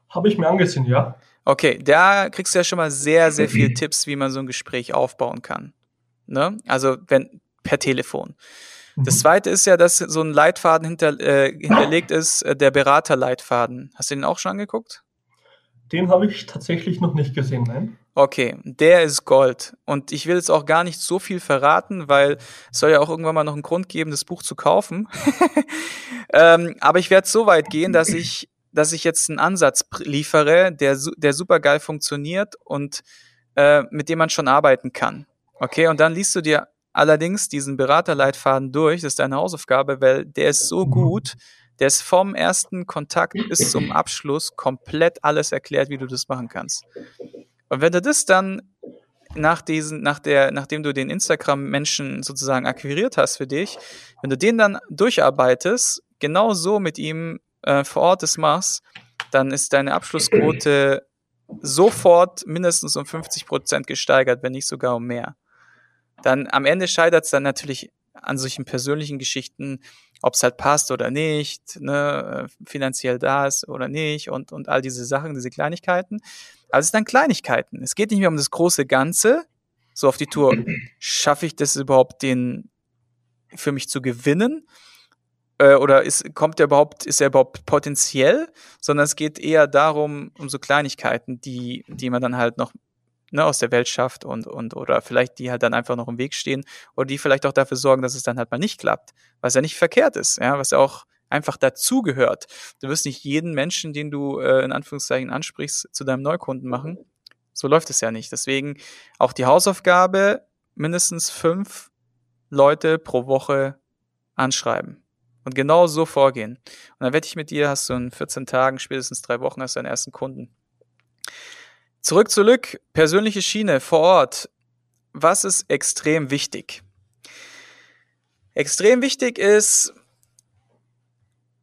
Habe ich mir angesehen, ja. Okay, da kriegst du ja schon mal sehr, sehr viele Tipps, wie man so ein Gespräch aufbauen kann. Ne? Also wenn per Telefon. Das mhm. zweite ist ja, dass so ein Leitfaden hinter, äh, hinterlegt ist, äh, der Beraterleitfaden. Hast du den auch schon angeguckt? Den habe ich tatsächlich noch nicht gesehen, nein. Okay, der ist Gold. Und ich will jetzt auch gar nicht so viel verraten, weil es soll ja auch irgendwann mal noch einen Grund geben, das Buch zu kaufen. ähm, aber ich werde so weit gehen, dass ich, dass ich jetzt einen Ansatz liefere, der, der super geil funktioniert und äh, mit dem man schon arbeiten kann. Okay, und dann liest du dir allerdings diesen Beraterleitfaden durch, das ist deine Hausaufgabe, weil der ist so mhm. Der ist vom ersten Kontakt bis zum Abschluss komplett alles erklärt, wie du das machen kannst. Und wenn du das dann nach diesen, nach der, nachdem du den Instagram-Menschen sozusagen akquiriert hast für dich, wenn du den dann durcharbeitest, genau so mit ihm äh, vor Ort das machst, dann ist deine Abschlussquote sofort mindestens um 50 Prozent gesteigert, wenn nicht sogar um mehr. Dann am Ende scheitert es dann natürlich an solchen persönlichen Geschichten, ob es halt passt oder nicht, ne, äh, finanziell ist oder nicht und, und all diese Sachen, diese Kleinigkeiten. Aber es sind dann Kleinigkeiten. Es geht nicht mehr um das große Ganze, so auf die Tour. Schaffe ich das überhaupt, den für mich zu gewinnen? Äh, oder ist, kommt er überhaupt, ist er überhaupt potenziell? Sondern es geht eher darum, um so Kleinigkeiten, die, die man dann halt noch ne, aus der Welt schafft und, und oder vielleicht die halt dann einfach noch im Weg stehen oder die vielleicht auch dafür sorgen, dass es dann halt mal nicht klappt, was ja nicht verkehrt ist, ja, was ja auch einfach dazugehört. Du wirst nicht jeden Menschen, den du äh, in Anführungszeichen ansprichst, zu deinem Neukunden machen. So läuft es ja nicht. Deswegen auch die Hausaufgabe, mindestens fünf Leute pro Woche anschreiben. Und genau so vorgehen. Und dann wette ich mit dir, hast du in 14 Tagen, spätestens drei Wochen, hast du deinen ersten Kunden. Zurück zu Lück, persönliche Schiene vor Ort. Was ist extrem wichtig? Extrem wichtig ist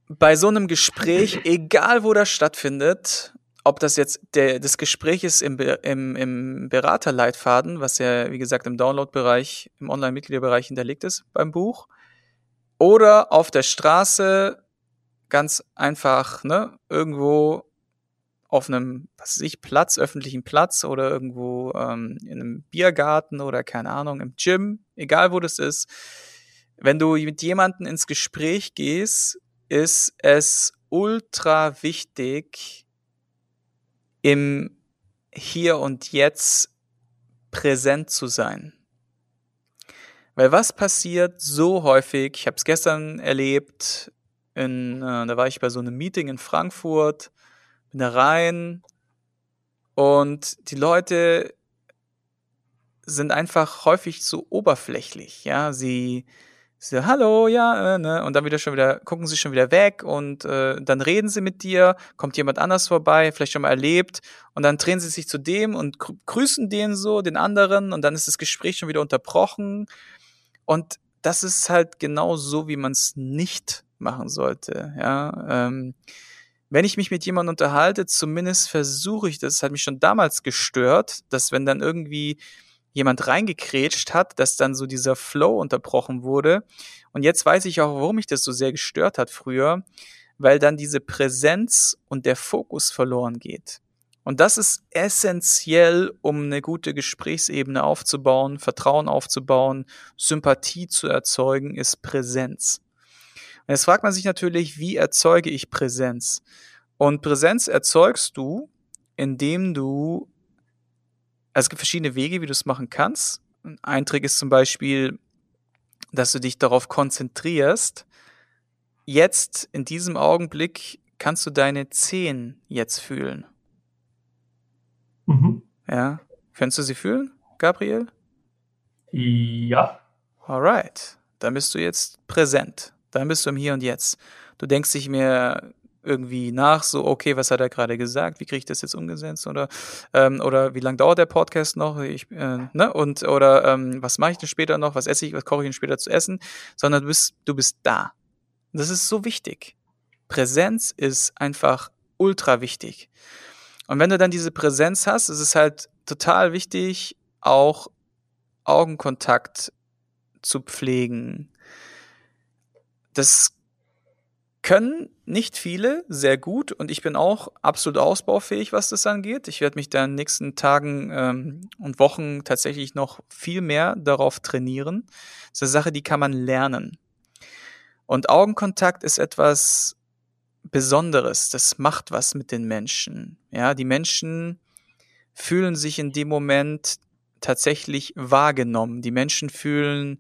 bei so einem Gespräch, egal wo das stattfindet, ob das jetzt der, das Gespräch ist im, im, im Beraterleitfaden, was ja, wie gesagt, im Download-Bereich, im Online-Mitgliederbereich hinterlegt ist beim Buch, oder auf der Straße ganz einfach, ne, irgendwo auf einem, was weiß ich, Platz, öffentlichen Platz oder irgendwo ähm, in einem Biergarten oder keine Ahnung, im Gym, egal wo das ist, wenn du mit jemandem ins Gespräch gehst, ist es ultra wichtig, im Hier und Jetzt präsent zu sein. Weil was passiert so häufig, ich habe es gestern erlebt, in, äh, da war ich bei so einem Meeting in Frankfurt, bin da rein und die Leute sind einfach häufig so oberflächlich, ja, sie so, hallo, ja, äh, ne, und dann wieder schon wieder, gucken sie schon wieder weg und äh, dann reden sie mit dir, kommt jemand anders vorbei, vielleicht schon mal erlebt, und dann drehen sie sich zu dem und grüßen den so, den anderen, und dann ist das Gespräch schon wieder unterbrochen. Und das ist halt genau so, wie man es nicht machen sollte, ja. Ähm, wenn ich mich mit jemandem unterhalte, zumindest versuche ich, das hat mich schon damals gestört, dass wenn dann irgendwie jemand reingekrätscht hat, dass dann so dieser Flow unterbrochen wurde. Und jetzt weiß ich auch, warum mich das so sehr gestört hat früher, weil dann diese Präsenz und der Fokus verloren geht. Und das ist essentiell, um eine gute Gesprächsebene aufzubauen, Vertrauen aufzubauen, Sympathie zu erzeugen, ist Präsenz. Jetzt fragt man sich natürlich, wie erzeuge ich Präsenz? Und Präsenz erzeugst du, indem du also es gibt verschiedene Wege, wie du es machen kannst. Ein Trick ist zum Beispiel, dass du dich darauf konzentrierst. Jetzt, in diesem Augenblick, kannst du deine Zehen jetzt fühlen. Mhm. Ja. Könntest du sie fühlen, Gabriel? Ja. Alright. Dann bist du jetzt präsent. Dann bist du im Hier und Jetzt. Du denkst nicht mehr irgendwie nach, so, okay, was hat er gerade gesagt, wie kriege ich das jetzt umgesetzt oder, ähm, oder wie lange dauert der Podcast noch, ich, äh, ne, und, oder ähm, was mache ich denn später noch, was esse ich, was koche ich denn später zu essen, sondern du bist, du bist da. Das ist so wichtig. Präsenz ist einfach ultra wichtig. Und wenn du dann diese Präsenz hast, ist es halt total wichtig, auch Augenkontakt zu pflegen. Das können nicht viele, sehr gut und ich bin auch absolut ausbaufähig, was das angeht. Ich werde mich da in den nächsten Tagen ähm, und Wochen tatsächlich noch viel mehr darauf trainieren. Das ist eine Sache, die kann man lernen. Und Augenkontakt ist etwas Besonderes. Das macht was mit den Menschen. Ja, die Menschen fühlen sich in dem Moment tatsächlich wahrgenommen. Die Menschen fühlen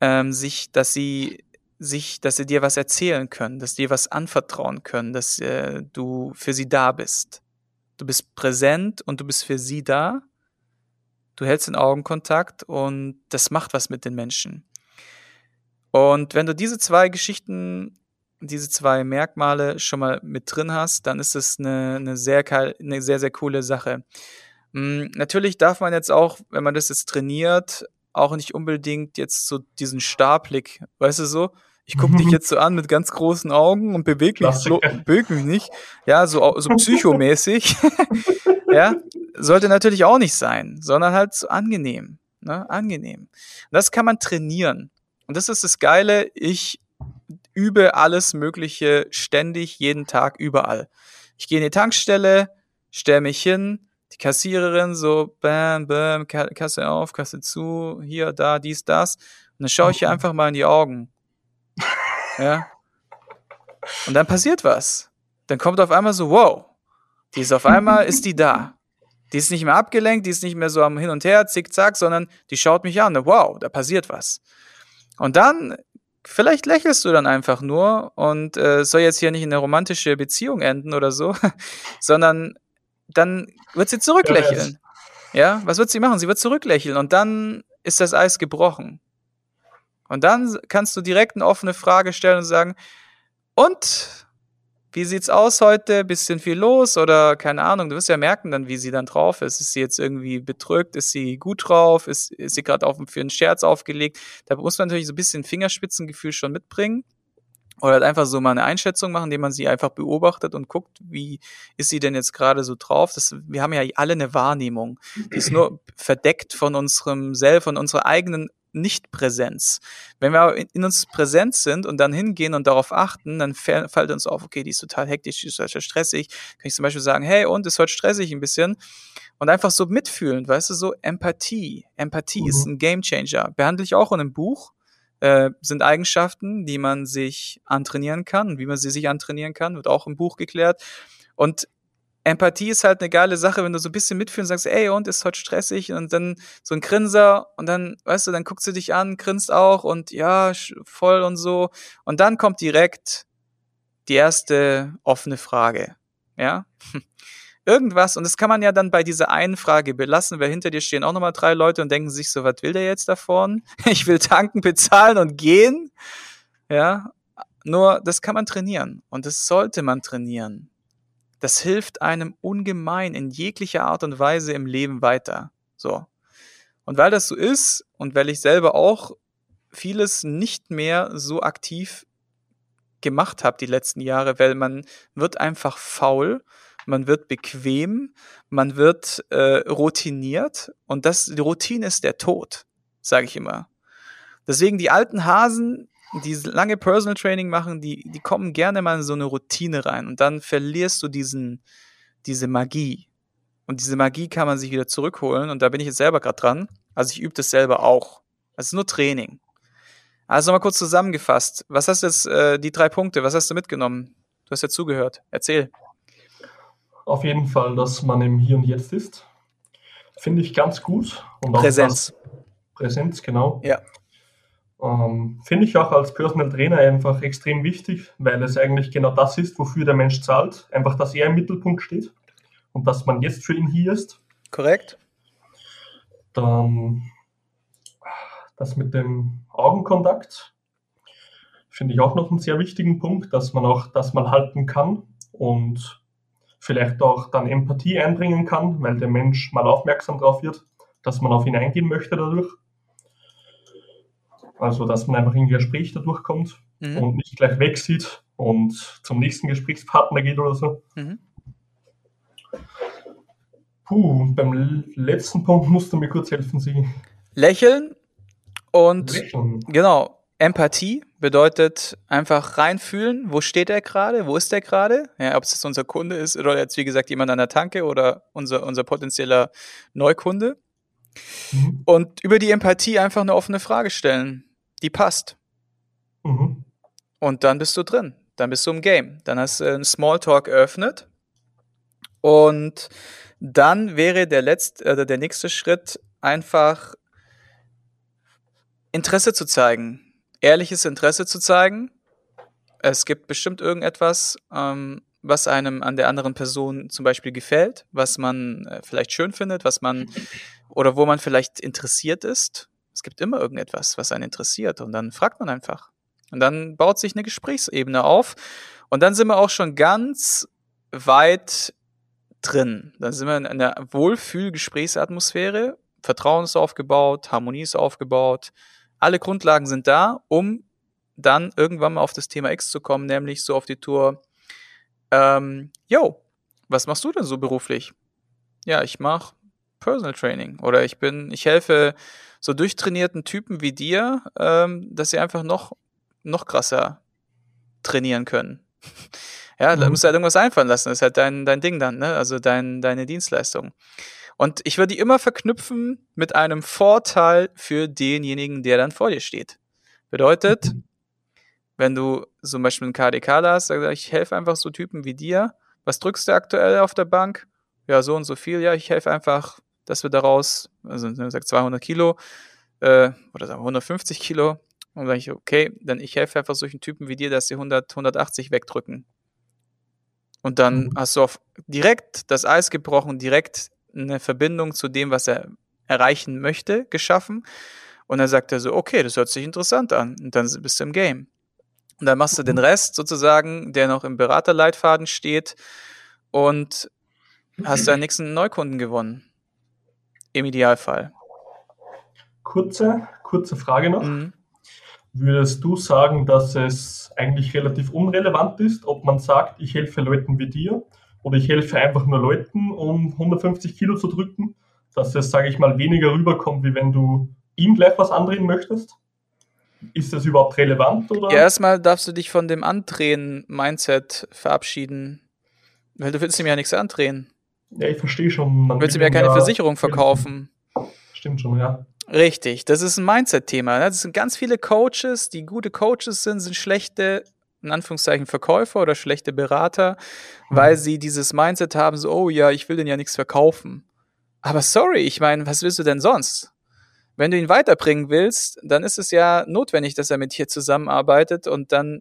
ähm, sich, dass sie sich, dass sie dir was erzählen können, dass sie dir was anvertrauen können, dass äh, du für sie da bist. Du bist präsent und du bist für sie da. Du hältst den Augenkontakt und das macht was mit den Menschen. Und wenn du diese zwei Geschichten, diese zwei Merkmale schon mal mit drin hast, dann ist es eine, eine, sehr, eine sehr, sehr coole Sache. Hm, natürlich darf man jetzt auch, wenn man das jetzt trainiert, auch nicht unbedingt jetzt so diesen Starblick, weißt du so, ich gucke dich jetzt so an mit ganz großen Augen und bewege mich, beweg mich nicht. Ja, so, so psychomäßig. ja, sollte natürlich auch nicht sein, sondern halt so angenehm. Ne? Angenehm. Und das kann man trainieren. Und das ist das Geile. Ich übe alles Mögliche ständig, jeden Tag, überall. Ich gehe in die Tankstelle, stelle mich hin, die Kassiererin so, bam, bam, Kasse auf, Kasse zu, hier, da, dies, das. Und dann schaue ich ihr einfach mal in die Augen. Ja. Und dann passiert was. Dann kommt auf einmal so, wow, die ist auf einmal, ist die da. Die ist nicht mehr abgelenkt, die ist nicht mehr so am Hin und Her, zickzack, sondern die schaut mich an. Wow, da passiert was. Und dann, vielleicht lächelst du dann einfach nur und äh, soll jetzt hier nicht in eine romantische Beziehung enden oder so, sondern dann wird sie zurücklächeln. Ja, was wird sie machen? Sie wird zurücklächeln und dann ist das Eis gebrochen. Und dann kannst du direkt eine offene Frage stellen und sagen, und wie sieht's aus heute? Bisschen viel los oder keine Ahnung. Du wirst ja merken dann, wie sie dann drauf ist. Ist sie jetzt irgendwie bedrückt? Ist sie gut drauf? Ist, ist sie gerade für einen Scherz aufgelegt? Da muss man natürlich so ein bisschen Fingerspitzengefühl schon mitbringen. Oder halt einfach so mal eine Einschätzung machen, indem man sie einfach beobachtet und guckt, wie ist sie denn jetzt gerade so drauf. Das, wir haben ja alle eine Wahrnehmung. Die ist nur verdeckt von unserem Self, von unserer eigenen nicht-Präsenz. Wenn wir in uns präsent sind und dann hingehen und darauf achten, dann fällt uns auf, okay, die ist total hektisch, die ist total stressig. Kann ich zum Beispiel sagen, hey, und ist heute stressig ein bisschen. Und einfach so mitfühlend, weißt du, so Empathie. Empathie mhm. ist ein Gamechanger. Behandle ich auch in einem Buch. Äh, sind Eigenschaften, die man sich antrainieren kann, wie man sie sich antrainieren kann, wird auch im Buch geklärt. Und Empathie ist halt eine geile Sache, wenn du so ein bisschen mitfühlen sagst, ey, und ist heute stressig und dann so ein Grinser und dann, weißt du, dann guckst du dich an, grinst auch und ja, voll und so. Und dann kommt direkt die erste offene Frage. Ja? Irgendwas, und das kann man ja dann bei dieser einen Frage belassen, weil hinter dir stehen auch nochmal drei Leute und denken sich so, was will der jetzt davon? Ich will tanken, bezahlen und gehen. Ja, nur das kann man trainieren und das sollte man trainieren. Das hilft einem ungemein in jeglicher Art und Weise im Leben weiter. So. Und weil das so ist und weil ich selber auch vieles nicht mehr so aktiv gemacht habe die letzten Jahre, weil man wird einfach faul, man wird bequem, man wird äh, routiniert und das die Routine ist der Tod, sage ich immer. Deswegen die alten Hasen, die lange Personal Training machen, die, die kommen gerne mal in so eine Routine rein und dann verlierst du diesen, diese Magie. Und diese Magie kann man sich wieder zurückholen und da bin ich jetzt selber gerade dran. Also ich übe das selber auch. Es ist nur Training. Also nochmal kurz zusammengefasst. Was hast du jetzt, äh, die drei Punkte, was hast du mitgenommen? Du hast ja zugehört. Erzähl. Auf jeden Fall, dass man im Hier und Jetzt ist. Finde ich ganz gut. Und Präsenz. Präsenz, genau. Ja. Ähm, Finde ich auch als Personal Trainer einfach extrem wichtig, weil es eigentlich genau das ist, wofür der Mensch zahlt. Einfach, dass er im Mittelpunkt steht und dass man jetzt für ihn hier ist. Korrekt. Dann das mit dem Augenkontakt finde ich auch noch einen sehr wichtigen Punkt, dass man auch das mal halten kann und vielleicht auch dann Empathie einbringen kann, weil der Mensch mal aufmerksam darauf wird, dass man auf ihn eingehen möchte dadurch. Also, dass man einfach in ein Gespräch dadurch kommt mhm. und nicht gleich wegsieht und zum nächsten Gesprächspartner geht oder so. Mhm. Puh, beim letzten Punkt musst du mir kurz helfen, Sie. Lächeln und Lächeln. genau, Empathie bedeutet einfach reinfühlen, wo steht er gerade, wo ist er gerade, ja, ob es jetzt unser Kunde ist oder jetzt wie gesagt jemand an der Tanke oder unser, unser potenzieller Neukunde. Mhm. Und über die Empathie einfach eine offene Frage stellen die passt. Mhm. Und dann bist du drin. Dann bist du im Game. Dann hast du einen Smalltalk eröffnet. Und dann wäre der letzte, äh, der nächste Schritt einfach Interesse zu zeigen. Ehrliches Interesse zu zeigen. Es gibt bestimmt irgendetwas, ähm, was einem an der anderen Person zum Beispiel gefällt, was man äh, vielleicht schön findet, was man oder wo man vielleicht interessiert ist. Es gibt immer irgendetwas, was einen interessiert und dann fragt man einfach. Und dann baut sich eine Gesprächsebene auf und dann sind wir auch schon ganz weit drin. Dann sind wir in einer Wohlfühl-Gesprächsatmosphäre. Vertrauen ist aufgebaut, Harmonie ist aufgebaut. Alle Grundlagen sind da, um dann irgendwann mal auf das Thema X zu kommen, nämlich so auf die Tour. Ähm, yo, was machst du denn so beruflich? Ja, ich mache Personal Training oder ich bin, ich helfe so durchtrainierten Typen wie dir, ähm, dass sie einfach noch, noch krasser trainieren können. ja, mhm. da musst du halt irgendwas einfallen lassen. Das ist halt dein, dein Ding dann, ne? Also dein, deine Dienstleistung. Und ich würde die immer verknüpfen mit einem Vorteil für denjenigen, der dann vor dir steht. Bedeutet, wenn du zum Beispiel einen KDK hast, sag ich, ich helfe einfach so Typen wie dir. Was drückst du aktuell auf der Bank? Ja, so und so viel. Ja, ich helfe einfach dass wir daraus, also sagt 200 Kilo äh, oder sagen 150 Kilo, und dann sage ich, okay, dann ich helfe einfach solchen Typen wie dir, dass sie 100, 180 wegdrücken. Und dann mhm. hast du auf direkt das Eis gebrochen, direkt eine Verbindung zu dem, was er erreichen möchte, geschaffen. Und dann sagt er so, okay, das hört sich interessant an. Und dann bist du im Game. Und dann machst du den mhm. Rest sozusagen, der noch im Beraterleitfaden steht und hast deinen nächsten Neukunden gewonnen. Im Idealfall. Kurze, kurze Frage noch. Mhm. Würdest du sagen, dass es eigentlich relativ unrelevant ist, ob man sagt, ich helfe Leuten wie dir oder ich helfe einfach nur Leuten, um 150 Kilo zu drücken, dass es, sage ich mal, weniger rüberkommt, wie wenn du ihm gleich was andrehen möchtest? Ist das überhaupt relevant? Oder? Ja, erstmal darfst du dich von dem Andrehen-Mindset verabschieden, weil du willst ihm ja nichts andrehen. Ja, ich verstehe schon. Man Willst du mir keine Versicherung verkaufen? Stimmt schon, ja. Richtig, das ist ein Mindset-Thema. Ne? Das sind ganz viele Coaches, die gute Coaches sind, sind schlechte in Anführungszeichen Verkäufer oder schlechte Berater, weil mhm. sie dieses Mindset haben, so, oh ja, ich will den ja nichts verkaufen. Aber sorry, ich meine, was willst du denn sonst? Wenn du ihn weiterbringen willst, dann ist es ja notwendig, dass er mit dir zusammenarbeitet und dann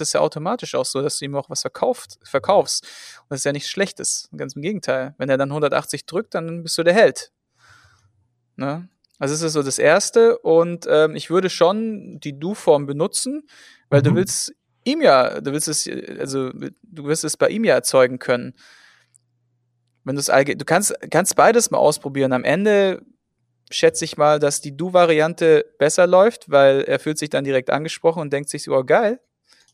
ist es ja automatisch auch so, dass du ihm auch was verkauft, verkaufst. Und das ist ja nichts Schlechtes. Ganz im Gegenteil. Wenn er dann 180 drückt, dann bist du der Held. Ne? Also das ist so das Erste. Und ähm, ich würde schon die Du-Form benutzen, weil mhm. du willst ihm ja, du willst es, also du wirst es bei ihm ja erzeugen können. Wenn du es du kannst, kannst beides mal ausprobieren. Am Ende schätze ich mal, dass die Du-Variante besser läuft, weil er fühlt sich dann direkt angesprochen und denkt sich so, oh geil,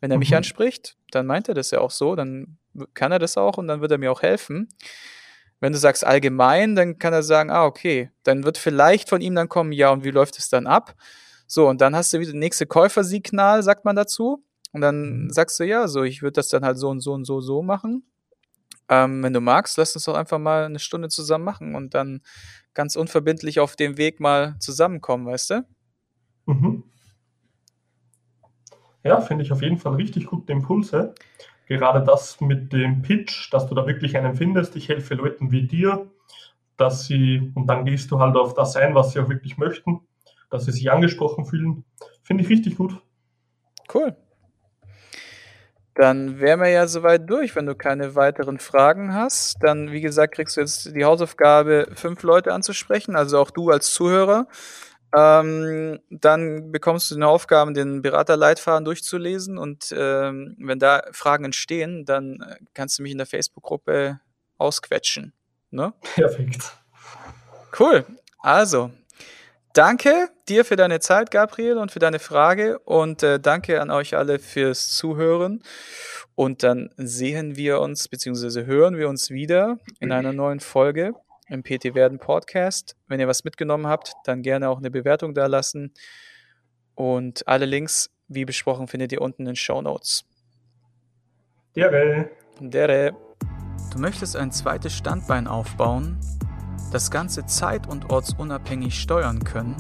wenn er mich mhm. anspricht, dann meint er das ja auch so, dann kann er das auch und dann wird er mir auch helfen. Wenn du sagst allgemein, dann kann er sagen, ah, okay, dann wird vielleicht von ihm dann kommen, ja, und wie läuft es dann ab? So, und dann hast du wieder das nächste Käufersignal, sagt man dazu. Und dann mhm. sagst du, ja, so, ich würde das dann halt so und so und so, so machen. Ähm, wenn du magst, lass uns doch einfach mal eine Stunde zusammen machen und dann ganz unverbindlich auf dem Weg mal zusammenkommen, weißt du? Mhm. Ja, finde ich auf jeden Fall richtig gute Impulse. Gerade das mit dem Pitch, dass du da wirklich einen findest. Ich helfe Leuten wie dir, dass sie, und dann gehst du halt auf das ein, was sie auch wirklich möchten, dass sie sich angesprochen fühlen. Finde ich richtig gut. Cool. Dann wären wir ja soweit durch. Wenn du keine weiteren Fragen hast, dann, wie gesagt, kriegst du jetzt die Hausaufgabe, fünf Leute anzusprechen, also auch du als Zuhörer. Ähm, dann bekommst du eine Aufgabe, den Beraterleitfaden durchzulesen und ähm, wenn da Fragen entstehen, dann äh, kannst du mich in der Facebook-Gruppe ausquetschen. Ne? Perfekt. Cool. Also, danke dir für deine Zeit, Gabriel, und für deine Frage. Und äh, danke an euch alle fürs Zuhören. Und dann sehen wir uns, beziehungsweise hören wir uns wieder in einer neuen Folge im PT Werden Podcast. Wenn ihr was mitgenommen habt, dann gerne auch eine Bewertung da lassen. Und alle Links, wie besprochen, findet ihr unten in den Show Notes. Dere. Dere. Du möchtest ein zweites Standbein aufbauen? das Ganze zeit- und ortsunabhängig steuern können,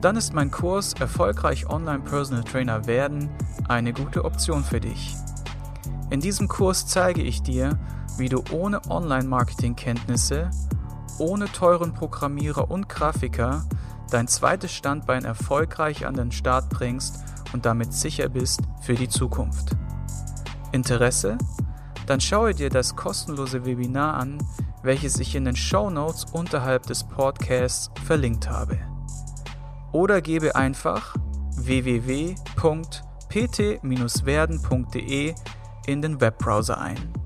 dann ist mein Kurs Erfolgreich Online Personal Trainer werden eine gute Option für dich. In diesem Kurs zeige ich dir, wie du ohne Online-Marketing-Kenntnisse, ohne teuren Programmierer und Grafiker dein zweites Standbein erfolgreich an den Start bringst und damit sicher bist für die Zukunft. Interesse? Dann schaue dir das kostenlose Webinar an, welches ich in den Show Notes unterhalb des Podcasts verlinkt habe. Oder gebe einfach www.pt-werden.de in den Webbrowser ein.